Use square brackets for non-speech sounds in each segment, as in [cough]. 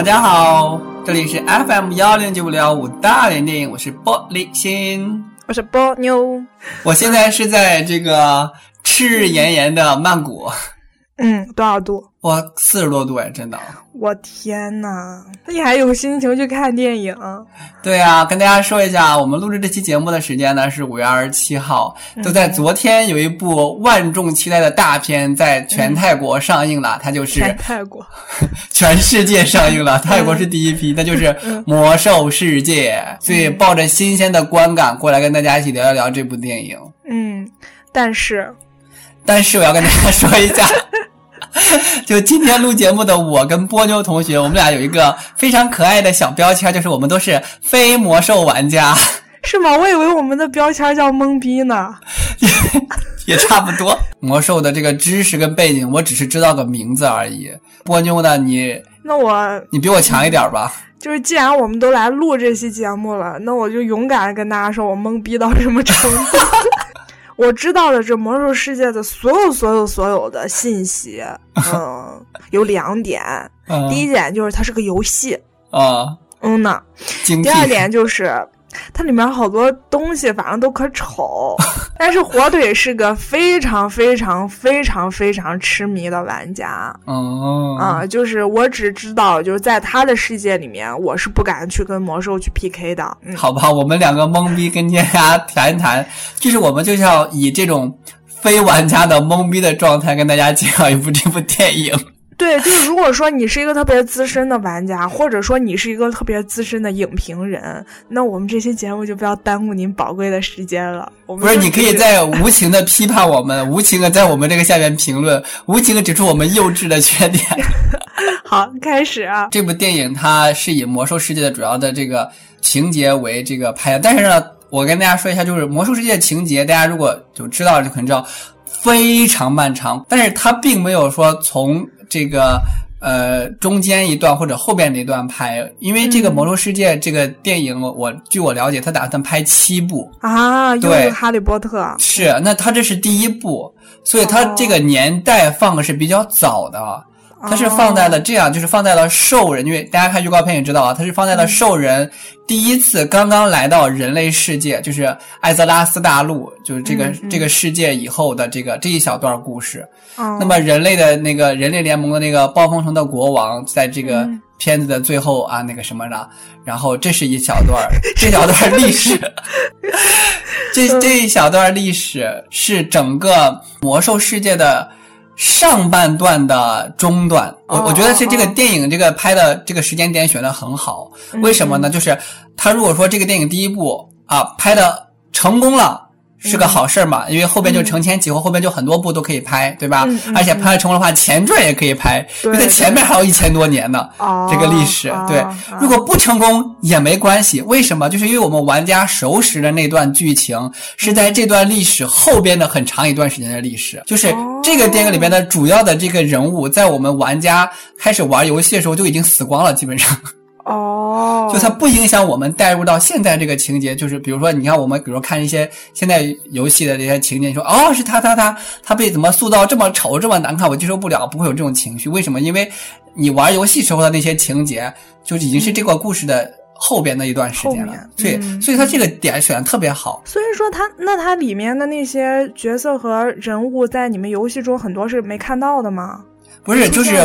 大家好，这里是 FM 幺零九五六五大连电影，我是玻璃心，我是波妞，我现在是在这个赤日炎炎的曼谷，嗯，多少度？哇，四十多度哎，真的！我天呐，你还有心情去看电影？对啊，跟大家说一下，我们录制这期节目的时间呢是五月二十七号，就在昨天有一部万众期待的大片在全泰国上映了，它就是全泰国，[laughs] 全世界上映了，泰国是第一批，那就是《魔兽世界》，所以抱着新鲜的观感过来跟大家一起聊一聊这部电影。嗯，但是，但是我要跟大家说一下。[laughs] 就今天录节目的我跟波妞同学，我们俩有一个非常可爱的小标签，就是我们都是非魔兽玩家，[laughs] 是吗？我以为我们的标签叫懵逼呢，也差不多。魔兽的这个知识跟背景，我只是知道个名字而已。波妞呢？你那我你比我强一点吧。就是既然我们都来录这期节目了，那我就勇敢跟大家说，我懵逼到什么程度。[laughs] 我知道的这魔兽世界的所有、所有、所有的信息，[laughs] 嗯，有两点。第一点就是它是个游戏啊，嗯呢。第二点就是。它里面好多东西，反正都可丑。[laughs] 但是火腿是个非常非常非常非常痴迷的玩家。哦，啊，就是我只知道，就是在他的世界里面，我是不敢去跟魔兽去 PK 的。好吧，我们两个懵逼，跟大家谈一谈，就是我们就是要以这种非玩家的懵逼的状态，跟大家介绍一部这部电影。对，就是如果说你是一个特别资深的玩家，或者说你是一个特别资深的影评人，那我们这期节目就不要耽误您宝贵的时间了。不是，你可以在无情的批判我们，无情的在我们这个下面评论，无情的指出我们幼稚的缺点。[laughs] 好，开始啊！这部电影它是以魔兽世界的主要的这个情节为这个拍的，但是呢，我跟大家说一下，就是魔兽世界的情节，大家如果就知道就可能知道非常漫长，但是它并没有说从。这个呃，中间一段或者后边那段拍，因为这个《魔兽世界》这个电影，我据我了解，他打算拍七部啊。对，《哈利波特》是，那他这是第一部，所以他这个年代放的是比较早的。它是放在了这样，就是放在了兽人，因为大家看预告片也知道啊，它是放在了兽人第一次刚刚来到人类世界，就是艾泽拉斯大陆，就是这个这个世界以后的这个这一小段故事。那么人类的那个人类联盟的那个暴风城的国王，在这个片子的最后啊，那个什么的，然后这是一小段，这小段历史，[laughs] 这这一小段历史是整个魔兽世界的。上半段的中段，我我觉得是这个电影这个拍的这个时间点选的很好，为什么呢？就是他如果说这个电影第一部啊拍的成功了。是个好事儿嘛，因为后边就承前启后，后边就很多部都可以拍，对吧？而且拍成功的话，前传也可以拍，因为前面还有一千多年呢，这个历史。对，如果不成功也没关系，为什么？就是因为我们玩家熟识的那段剧情是在这段历史后边的很长一段时间的历史，就是这个电影里面的主要的这个人物，在我们玩家开始玩游戏的时候就已经死光了，基本上。哦，就它不影响我们带入到现在这个情节，就是比如说，你看我们比如说看一些现在游戏的这些情节，你说哦是他他他他被怎么塑造这么丑这么难看，我接受不了，不会有这种情绪。为什么？因为你玩游戏时候的那些情节，就已经是这个故事的后边的一段时间了。对，所以它这个点选的特别好。所以说，它那它里面的那些角色和人物，在你们游戏中很多是没看到的吗？不是，就是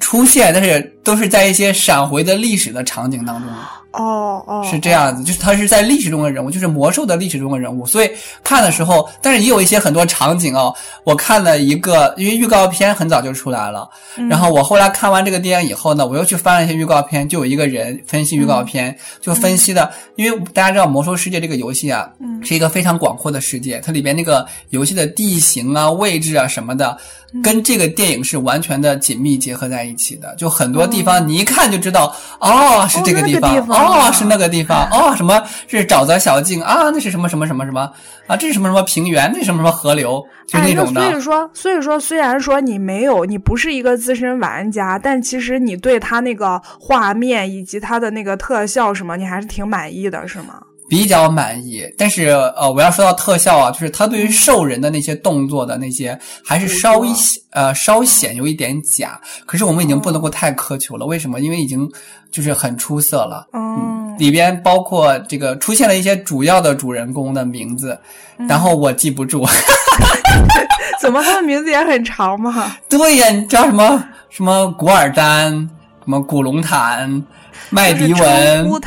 出现，但是都是在一些闪回的历史的场景当中。哦哦，是这样子，就是他是在历史中的人物，就是魔兽的历史中的人物，所以看的时候，但是也有一些很多场景哦。我看了一个，因为预告片很早就出来了，然后我后来看完这个电影以后呢，我又去翻了一些预告片，就有一个人分析预告片，就分析的，因为大家知道《魔兽世界》这个游戏啊，是一个非常广阔的世界，它里边那个游戏的地形啊、位置啊什么的，跟这个电影是完全的紧密结合在一起的，就很多地方你一看就知道，哦，是这个地方。哦，是那个地方哦，什么是沼泽小径啊？那是什么什么什么什么啊？这是什么什么平原？那是什么什么河流？就那种的。所以说，所以说，虽然说你没有，你不是一个资深玩家，但其实你对他那个画面以及他的那个特效什么，你还是挺满意的，是吗？比较满意，但是呃，我要说到特效啊，就是他对于兽人的那些动作的那些，还是稍微呃稍显有一点假。可是我们已经不能够太苛求了，为什么？因为已经就是很出色了。嗯，里边包括这个出现了一些主要的主人公的名字，然后我记不住。[laughs] 怎么他的名字也很长吗？对呀，你叫什么什么古尔丹，什么古龙坦。[laughs] 麦迪文、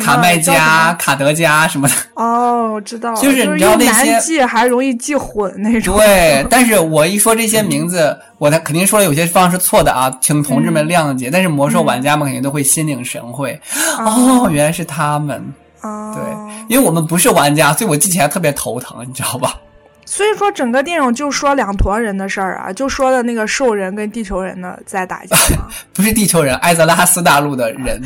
卡麦加、卡德加什么的。哦，我知道，就是你知道那些记还容易记混那种。对，但是我一说这些名字，我他肯定说了有些方是错的啊，请同志们谅解。但是魔兽玩家们肯定都会心领神会。哦，原来是他们。哦，对，因为我们不是玩家，所以我记起来特别头疼，你知道吧？所以说，整个电影就说两坨人的事儿啊，就说的那个兽人跟地球人的在打架。[laughs] 不是地球人，艾泽拉斯大陆的人，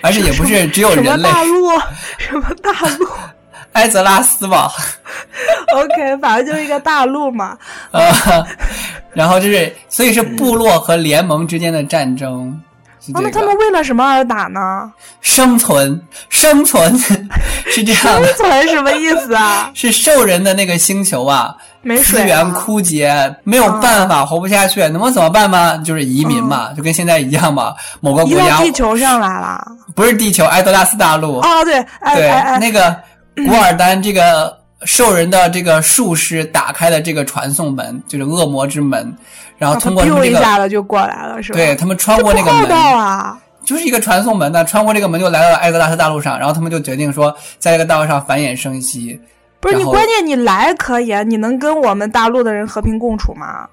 而且也不是只有人类。什么大陆？什么大陆？[laughs] 艾泽拉斯吧。[laughs] OK，反正就是一个大陆嘛。呃，然后就是，所以是部落和联盟之间的战争。那他们为了什么而打呢？生存，生存 [laughs] 是这样。生存什么意思啊？[laughs] 是兽人的那个星球啊，资源枯竭，没有办法活不下去，能怎么办吗？就是移民嘛，就跟现在一样嘛。某个国家地球上来了，不是地球，埃德拉斯大陆。哦，对，对，那个古尔丹这个兽人的这个术士打开了这个传送门，就是恶魔之门。然后通过这个，一下子就过来了，是吧？对他们穿过那个门，啊，就是一个传送门呢。穿过这个门就来到了艾泽拉斯大陆上，然后他们就决定说，在这个大陆上繁衍生息。不是你关键你来可以，你能跟我们大陆的人和平共处吗？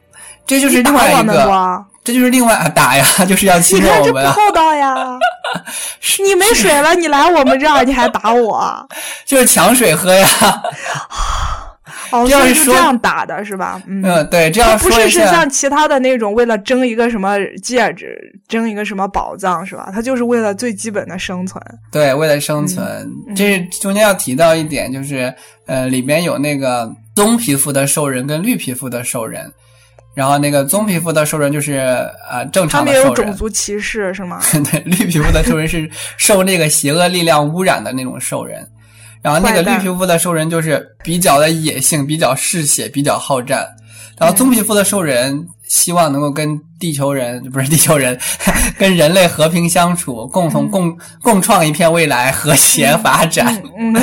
这就是另外一个，这就是另外打呀，[laughs] 就是要欺负我们。你看这不厚道呀！你没水了，你来我们这儿，你还打我？[laughs] 就是抢水喝呀。哦，[laughs] 是这样打的是吧？嗯，对，这样不是是像其他的那种为了争一个什么戒指，争一个什么宝藏是吧？他就是为了最基本的生存。对，为了生存。这中间要提到一点，就是呃，里边有那个棕皮肤的兽人跟绿皮肤的兽人，然后那个棕皮肤的兽人就是呃正常的兽人。他们有种族歧视是吗？[laughs] 对，绿皮肤的兽人是受那个邪恶力量污染的那种兽人。然后那个绿皮肤的兽人就是比较的野性，比较嗜血，比较好战。然后棕皮肤的兽人希望能够跟地球人，不是地球人，[laughs] 跟人类和平相处，共同共共创一片未来，和谐发展。嗯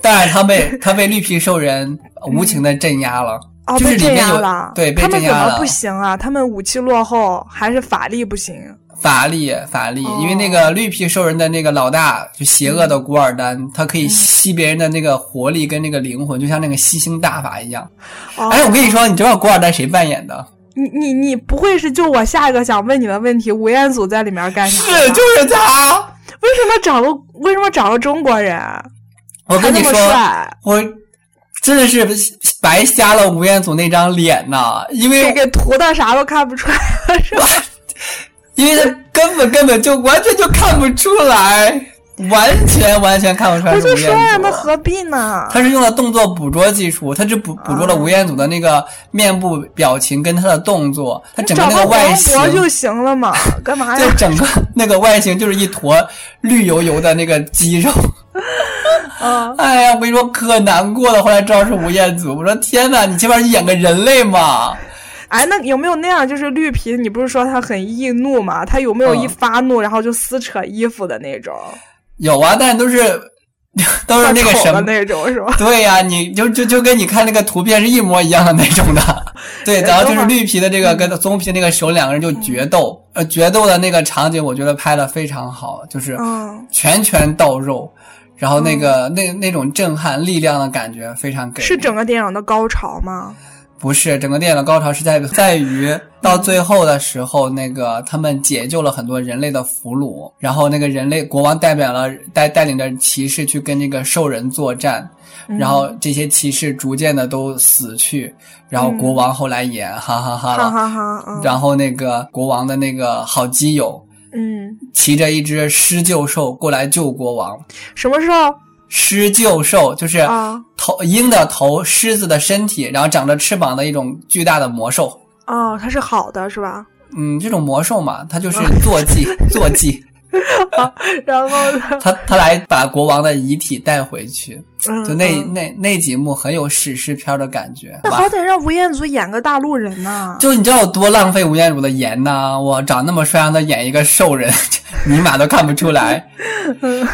但是他被他被绿皮兽人无情的镇压了，就是这样了对被镇压了。不行啊，他们武器落后，还是法力不行。法力，法力，因为那个绿皮兽人的那个老大就邪恶的古尔丹，他可以吸别人的那个活力跟那个灵魂，就像那个吸星大法一样。哎，我跟你说，你知道古尔丹谁扮演的？你你你不会是就我下一个想问你的问题？吴彦祖在里面干啥？是，就是他。为什么找个为什么找个中国人？我跟你说，我真的是白瞎了吴彦祖那张脸呐，因为给涂的啥都看不出来了，是吧？[laughs] 因为他根本根本就完全就看不出来，完全完全看不出来。我就说呀，那何必呢？他是用了动作捕捉技术，他只捕捕捉了吴彦祖的那个面部表情跟他的动作，他整个那个外形就行了嘛？干嘛呀？[laughs] 就整个那个外形就是一坨绿油油的那个肌肉。[laughs] 啊！[laughs] 哎呀，我跟你说可难过了。后来知道是吴彦祖，我说天哪，你起码演个人类嘛。哎，那有没有那样？就是绿皮，你不是说他很易怒嘛？他有没有一发怒然后就撕扯衣服的那种？有啊，但都是都是那个什么那种是吧？对呀，你就就就跟你看那个图片是一模一样的那种的。对，[laughs] 然后就是绿皮的这个跟棕皮那个手两个人就决斗，呃，决斗的那个场景我觉得拍的非常好，就是拳拳到肉，然后那个那那种震撼力量的感觉非常给。是整个电影的高潮吗？不是，整个电影的高潮是在在于到最后的时候，那个他们解救了很多人类的俘虏，然后那个人类国王代表了带带领着骑士去跟那个兽人作战，然后这些骑士逐渐的都死去，然后国王后来也哈哈哈了，然后那个国王的那个好基友，嗯，骑着一只狮鹫兽过来救国王，什么兽？狮鹫兽就是头鹰的头，狮子的身体，然后长着翅膀的一种巨大的魔兽。哦，它是好的是吧？嗯，这种魔兽嘛，它就是坐骑，坐骑，[laughs] 然后呢？他他来把国王的遗体带回去，嗯就那嗯那那几幕很有史诗片的感觉。哇那好歹让吴彦祖演个大陆人呐、就你知道有多浪费吴彦祖的颜呐！我长那么帅，让他演一个兽人，[laughs] 尼玛都看不出来。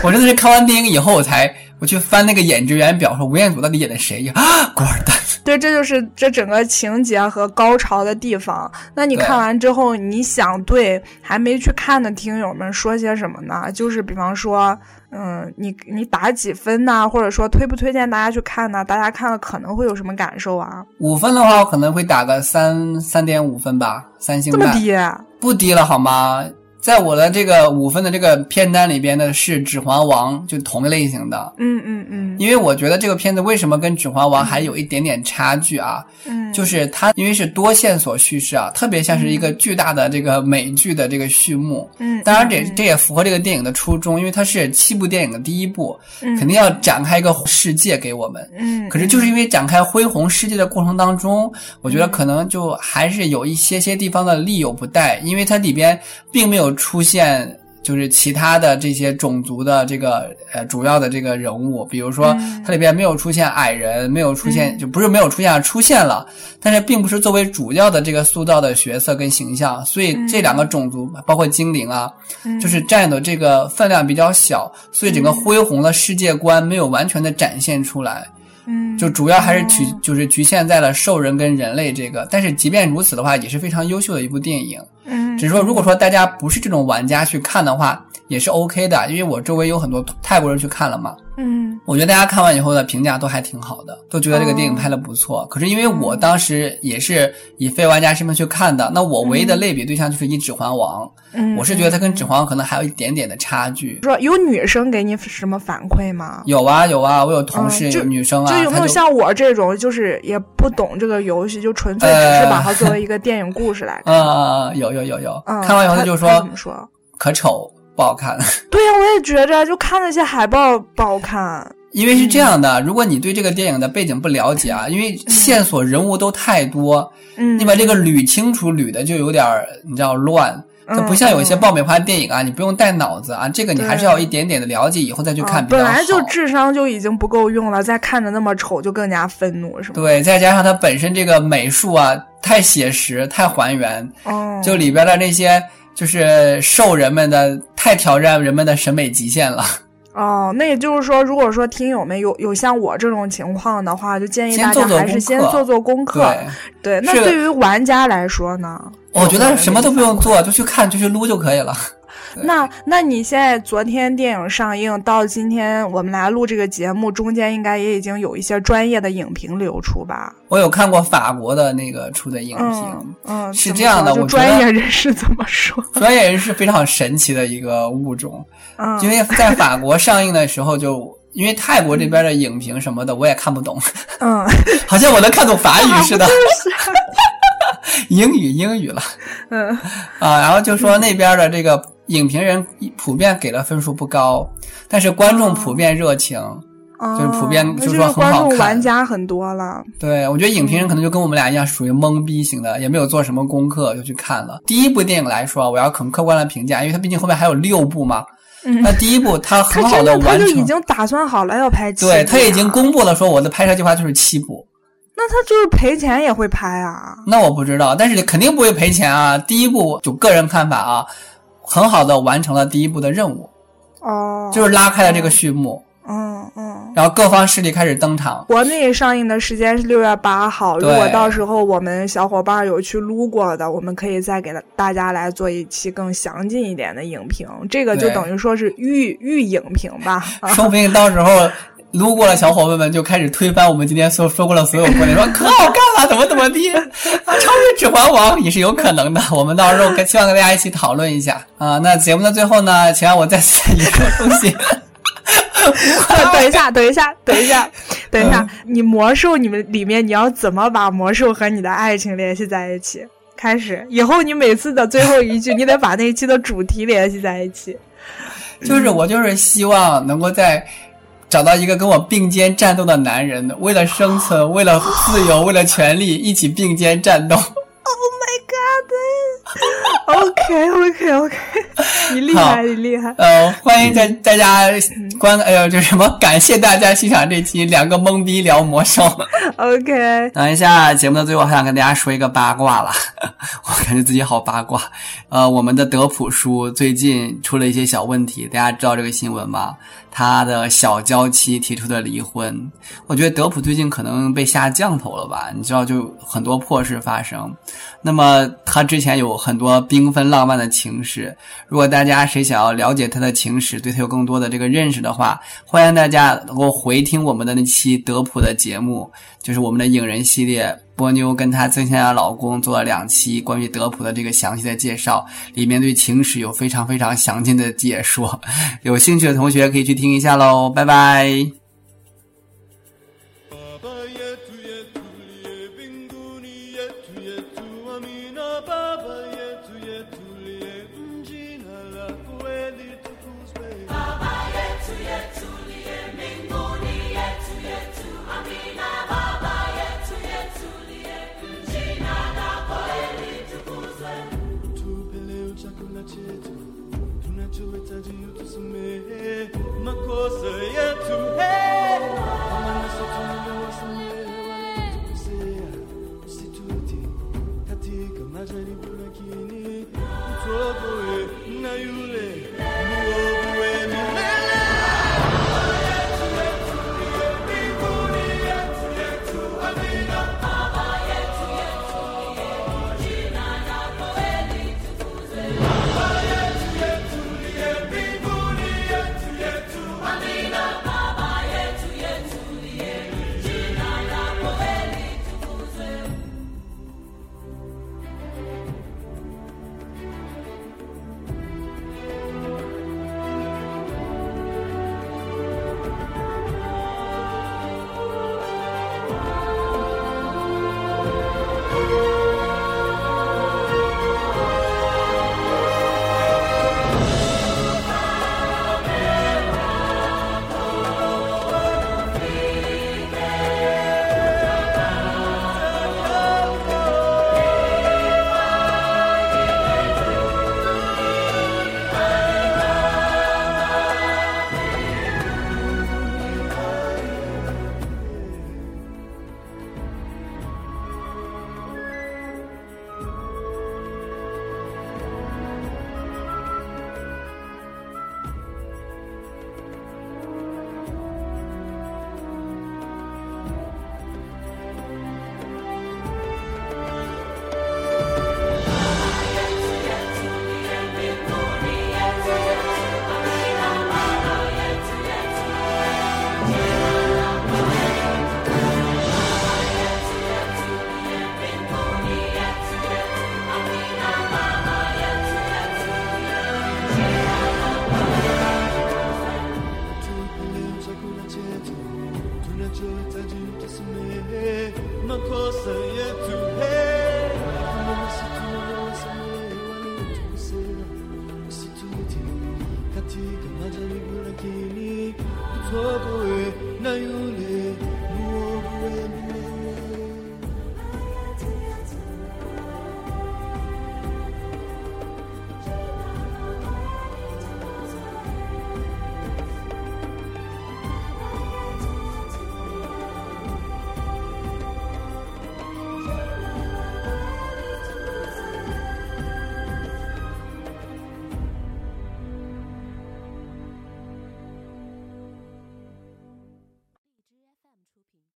我真的是看完电影以后，我才我去翻那个演职员表，说吴彦祖到底演的谁呀？啊，古尔丹。对，这就是这整个情节和高潮的地方。那你看完之后，你想对还没去看的听友们说些什么呢？就是比方说，嗯，你你打几分呐、或者说推不推荐大家去看呢？大家看了可能会有什么感受啊？五分的话，我可能会打个三三点五分吧，三星半，这么低？不低了好吗？在我的这个五分的这个片单里边呢，是《指环王》，就同一类型的。嗯嗯嗯因为我觉得这个片子为什么跟《指环王》还有一点点差距啊？嗯，就是它因为是多线索叙事啊，特别像是一个巨大的这个美剧的这个序幕。嗯，当然这嗯这也符合这个电影的初衷，因为它是七部电影的第一部，嗯肯定要展开一个世界给我们。嗯，可是就是因为展开恢宏世界的过程当中，我觉得可能就还是有一些些地方的力有不逮，因为它里边并没有出现。就是其他的这些种族的这个呃主要的这个人物，比如说嗯它里边没有出现矮人，没有出现就不是没有出现，出现了，但是并不是作为主要的这个塑造的角色跟形象，所以这两个种族包括精灵啊，嗯就是占有的这个分量比较小，所以整个恢宏的世界观没有完全的展现出来。嗯，就主要还是局就是局限在了兽人跟人类这个，但是即便如此的话，也是非常优秀的一部电影。嗯，只是说，如果说大家不是这种玩家去看的话，也是 OK 的，因为我周围有很多泰国人去看了嘛。嗯我觉得大家看完以后的评价都还挺好的，都觉得这个电影拍的不错。可是因为我当时也是以非玩家身份去看的，那我唯一的类比对象就是以《指环王》，嗯，我是觉得它跟《指环王》可能还有一点点的差距。说有女生给你什么反馈吗？有啊有啊，我有同事、嗯有女生啊，就有没有像我这种，就是也不懂这个游戏，就纯粹只是把它作为一个电影故事来看？[laughs] 呃有有有有，嗯，看完以后他就说怎么说？可丑不好看。[laughs] 对呀、我也觉着，就看那些海报不好看。因为是这样的，如果你对这个电影的背景不了解啊，因为线索人物都太多，嗯，你把这个捋清楚捋的就有点儿你知道乱。它不像有一些嗯爆米花电影啊，你不用带脑子啊，这个你还是要一点点的了解以后再去看啊比较好。本来就智商就已经不够用了，再看着那么丑，就更加愤怒，是吗？对，再加上它本身这个美术啊太写实、太还原，哦，就里边的那些就是受人们的太挑战人们的审美极限了。[laughs] 哦，那也就是说，如果说听友们有有像我这种情况的话，就建议大家还是先做做功课。对，对，那对于玩家来说呢？我觉得什么都不用做，就去看就去撸就可以了。那那你现在昨天电影上映到今天我们来录这个节目，中间应该也已经有一些专业的影评流出吧？我有看过法国的那个出的影评，嗯嗯，是这样的我专业人士怎么说？[laughs] 专业人士非常神奇的一个物种，嗯，因为在法国上映的时候就。因为泰国这边的影评什么的我也看不懂，嗯，[laughs] 好像我能看懂法语似的，[laughs] 英语英语了，嗯。啊，然后就说那边的这个影评人普遍给的分数不高，但是观众普遍热情，就是普遍就是说很观众玩家很多了。对，我觉得影评人可能就跟我们俩一样，属于懵逼型的，也没有做什么功课就去看了。第一部电影来说，我要很客观的评价，因为它毕竟后面还有六部嘛。嗯那第一部它他很好的完成，就已经打算好了要拍七部对他已经公布了说我的拍摄计划就是七部。那他就是赔钱也会拍啊。那我不知道，但是肯定不会赔钱啊。第一部就个人看法啊，很好的完成了第一步的任务，哦，就是拉开了这个序幕，嗯嗯。然后各方势力开始登场。国内上映的时间是六月八号，如果到时候我们小伙伴有去撸过的，我们可以再给大家来做一期更详尽一点的影评。这个就等于说是预预影评吧。啊 [laughs] 说不定到时候撸过的小伙伴们就开始推翻我们今天所说过的所有观点，说 [laughs] 可好看了，怎么怎么地，啊，超越指环王也是有可能的。我们到时候跟希望跟大家一起讨论一下啊。那节目的最后呢，请让我再次一个东西。[laughs] 等一下，等一下，[laughs] 等一下，等一下，你魔兽你们里面你要怎么把魔兽和你的爱情联系在一起？开始以后，你每次的最后一句，你得把那一期的主题联系在一起。就是我就是希望能够在找到一个跟我并肩战斗的男人，为了生存，为了自由，为了权利，一起并肩战斗。Oh my god! OK OK OK，你厉害，你厉害。呃，欢迎大大家观，哎呦，就什么？感谢大家欣赏这期两个懵逼聊魔兽。OK，等一下，节目的最后还想跟大家说一个八卦了，[laughs] 我感觉自己好八卦。呃，我们的德普叔最近出了一些小问题，大家知道这个新闻吗？他的小娇妻提出的离婚，我觉得德普最近可能被下降头了吧？你知道，就很多破事发生。那么他之前有很多缤纷浪漫的情史，如果大家谁想要了解他的情史，对他有更多的这个认识的话，欢迎大家能够回听我们的那期德普的节目，就是我们的影人系列。波妞跟她曾前的老公做了两期关于德普的这个详细的介绍，里面对情史有非常非常详尽的解说，有兴趣的同学可以去听一下喽，拜拜。几个麻将你不能给你，不错过哎，难。